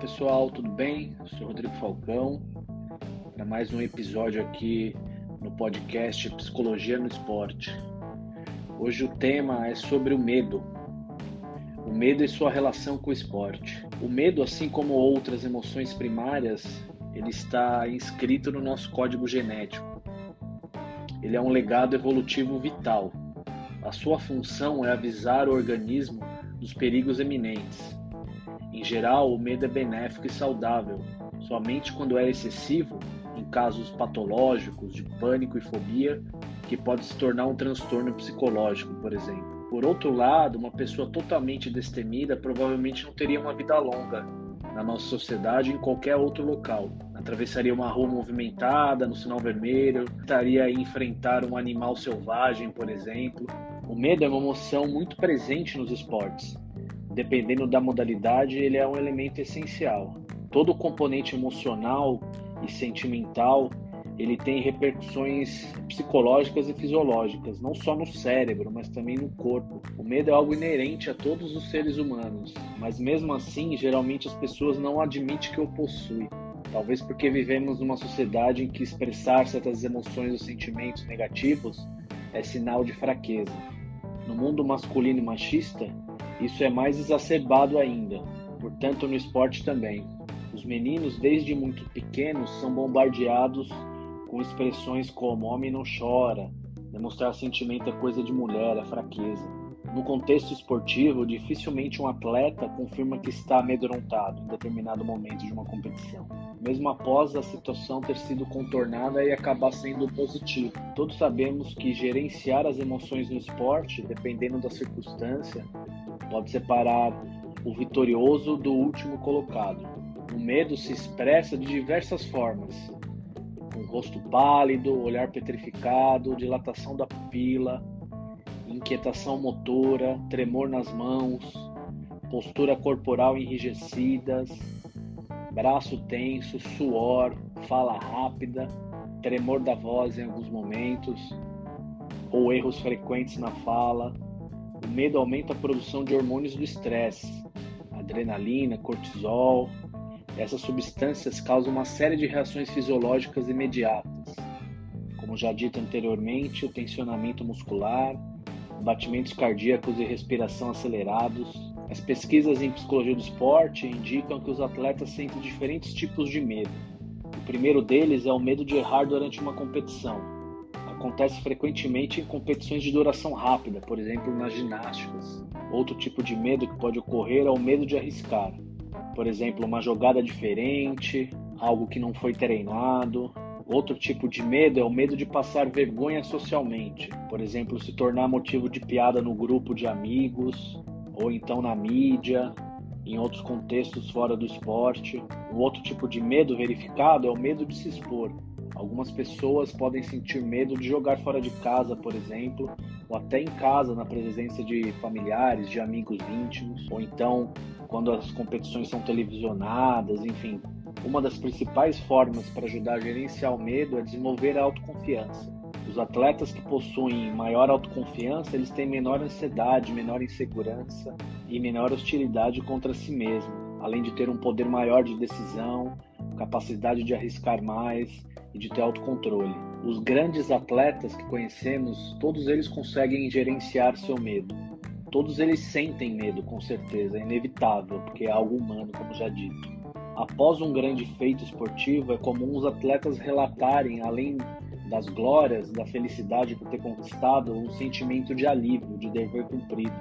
pessoal, tudo bem? Eu sou Rodrigo Falcão para mais um episódio aqui no podcast Psicologia no Esporte. Hoje o tema é sobre o medo. O medo e sua relação com o esporte. O medo, assim como outras emoções primárias, ele está inscrito no nosso código genético. Ele é um legado evolutivo vital. A sua função é avisar o organismo dos perigos eminentes em geral, o medo é benéfico e saudável. Somente quando é excessivo, em casos patológicos de pânico e fobia, que pode se tornar um transtorno psicológico, por exemplo. Por outro lado, uma pessoa totalmente destemida provavelmente não teria uma vida longa na nossa sociedade em qualquer outro local. Atravessaria uma rua movimentada, no sinal vermelho, estaria enfrentar um animal selvagem, por exemplo. O medo é uma emoção muito presente nos esportes dependendo da modalidade, ele é um elemento essencial. Todo componente emocional e sentimental, ele tem repercussões psicológicas e fisiológicas, não só no cérebro, mas também no corpo. O medo é algo inerente a todos os seres humanos, mas mesmo assim, geralmente as pessoas não admitem que o possuem. Talvez porque vivemos numa sociedade em que expressar certas emoções ou sentimentos negativos é sinal de fraqueza. No mundo masculino e machista, isso é mais exacerbado ainda, portanto, no esporte também. Os meninos, desde muito pequenos, são bombardeados com expressões como homem não chora, demonstrar sentimento é coisa de mulher, é fraqueza. No contexto esportivo, dificilmente um atleta confirma que está amedrontado em determinado momento de uma competição, mesmo após a situação ter sido contornada e acabar sendo positivo. Todos sabemos que gerenciar as emoções no esporte, dependendo da circunstância, pode separar o vitorioso do último colocado. O medo se expressa de diversas formas, com rosto pálido, olhar petrificado, dilatação da pupila, inquietação motora, tremor nas mãos, postura corporal enrijecidas, braço tenso, suor, fala rápida, tremor da voz em alguns momentos, ou erros frequentes na fala, o medo aumenta a produção de hormônios do estresse, adrenalina, cortisol. Essas substâncias causam uma série de reações fisiológicas imediatas, como já dito anteriormente, o tensionamento muscular, batimentos cardíacos e respiração acelerados. As pesquisas em psicologia do esporte indicam que os atletas sentem diferentes tipos de medo. O primeiro deles é o medo de errar durante uma competição acontece frequentemente em competições de duração rápida, por exemplo, nas ginásticas. Outro tipo de medo que pode ocorrer é o medo de arriscar. Por exemplo, uma jogada diferente, algo que não foi treinado. Outro tipo de medo é o medo de passar vergonha socialmente, por exemplo, se tornar motivo de piada no grupo de amigos ou então na mídia, em outros contextos fora do esporte. Um outro tipo de medo verificado é o medo de se expor, Algumas pessoas podem sentir medo de jogar fora de casa, por exemplo, ou até em casa, na presença de familiares, de amigos íntimos, ou então quando as competições são televisionadas, enfim. Uma das principais formas para ajudar a gerenciar o medo é desenvolver a autoconfiança. Os atletas que possuem maior autoconfiança, eles têm menor ansiedade, menor insegurança e menor hostilidade contra si mesmo, além de ter um poder maior de decisão, capacidade de arriscar mais e de ter autocontrole. Os grandes atletas que conhecemos, todos eles conseguem gerenciar seu medo. Todos eles sentem medo, com certeza, é inevitável, porque é algo humano, como já dito. Após um grande feito esportivo, é comum os atletas relatarem, além das glórias, da felicidade por ter conquistado, um sentimento de alívio, de dever cumprido,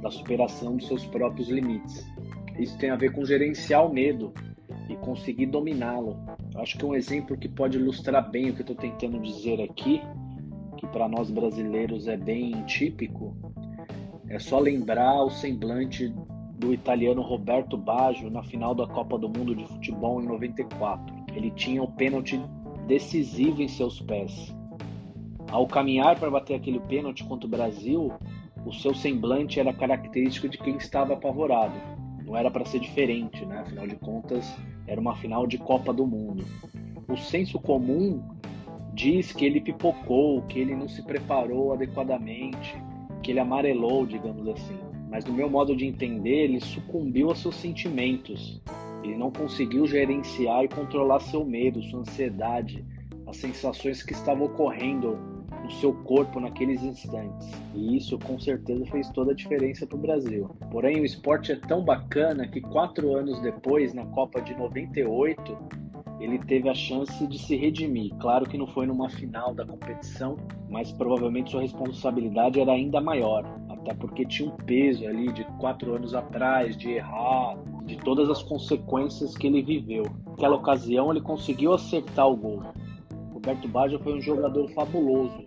da superação dos seus próprios limites. Isso tem a ver com gerenciar o medo, e conseguir dominá-lo. Acho que um exemplo que pode ilustrar bem o que estou tentando dizer aqui, que para nós brasileiros é bem típico, é só lembrar o semblante do italiano Roberto Baggio na final da Copa do Mundo de Futebol em 94. Ele tinha o pênalti decisivo em seus pés. Ao caminhar para bater aquele pênalti contra o Brasil, o seu semblante era característico de quem estava apavorado. Não era para ser diferente, né? Afinal de contas, era uma final de Copa do Mundo. O senso comum diz que ele pipocou, que ele não se preparou adequadamente, que ele amarelou, digamos assim. Mas no meu modo de entender, ele sucumbiu aos seus sentimentos Ele não conseguiu gerenciar e controlar seu medo, sua ansiedade, as sensações que estavam ocorrendo no seu corpo naqueles instantes. E isso com certeza fez toda a diferença para o Brasil. Porém, o esporte é tão bacana que quatro anos depois, na Copa de 98, ele teve a chance de se redimir. Claro que não foi numa final da competição, mas provavelmente sua responsabilidade era ainda maior, até porque tinha um peso ali de quatro anos atrás, de errar, de todas as consequências que ele viveu. Naquela ocasião, ele conseguiu acertar o gol. Roberto Baggio foi um jogador fabuloso,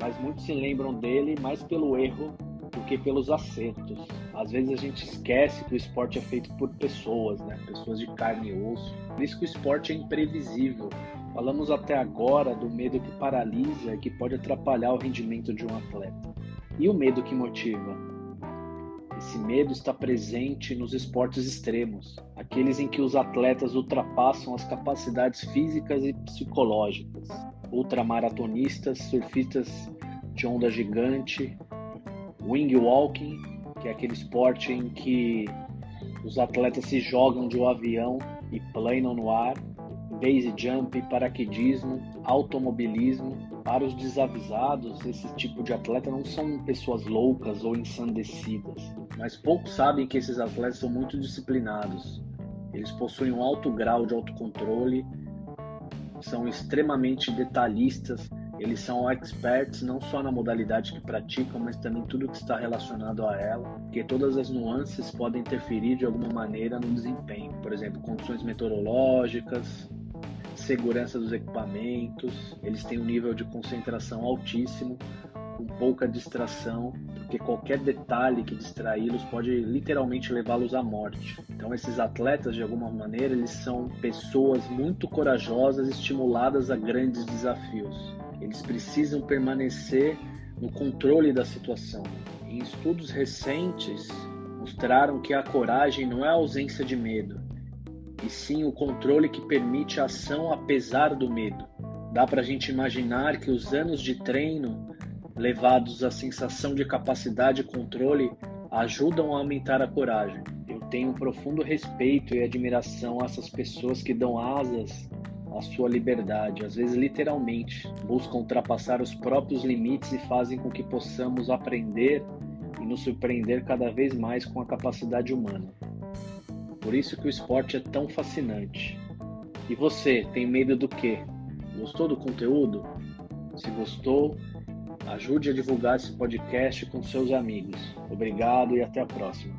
mas muitos se lembram dele mais pelo erro do que pelos acertos. Às vezes a gente esquece que o esporte é feito por pessoas, né? Pessoas de carne e osso. Por isso que o esporte é imprevisível. Falamos até agora do medo que paralisa e que pode atrapalhar o rendimento de um atleta. E o medo que motiva? Esse medo está presente nos esportes extremos, aqueles em que os atletas ultrapassam as capacidades físicas e psicológicas. Ultramaratonistas, surfistas de onda gigante, wing walking, que é aquele esporte em que os atletas se jogam de um avião e planam no ar, base jump, paraquedismo, automobilismo. Para os desavisados, esse tipo de atleta não são pessoas loucas ou ensandecidas, mas poucos sabem que esses atletas são muito disciplinados. Eles possuem um alto grau de autocontrole, são extremamente detalhistas, eles são experts não só na modalidade que praticam, mas também tudo que está relacionado a ela, porque todas as nuances podem interferir de alguma maneira no desempenho. Por exemplo, condições meteorológicas, segurança dos equipamentos, eles têm um nível de concentração altíssimo, pouca distração, porque qualquer detalhe que distraí-los pode literalmente levá-los à morte. Então esses atletas, de alguma maneira, eles são pessoas muito corajosas, estimuladas a grandes desafios. Eles precisam permanecer no controle da situação. Em estudos recentes, mostraram que a coragem não é a ausência de medo, e sim o controle que permite a ação apesar do medo. Dá para a gente imaginar que os anos de treino, levados à sensação de capacidade e controle, ajudam a aumentar a coragem. Eu tenho um profundo respeito e admiração a essas pessoas que dão asas à sua liberdade, às vezes literalmente, buscam ultrapassar os próprios limites e fazem com que possamos aprender e nos surpreender cada vez mais com a capacidade humana. Por isso que o esporte é tão fascinante. E você, tem medo do quê? Gostou do conteúdo? Se gostou, ajude a divulgar esse podcast com seus amigos. Obrigado e até a próxima.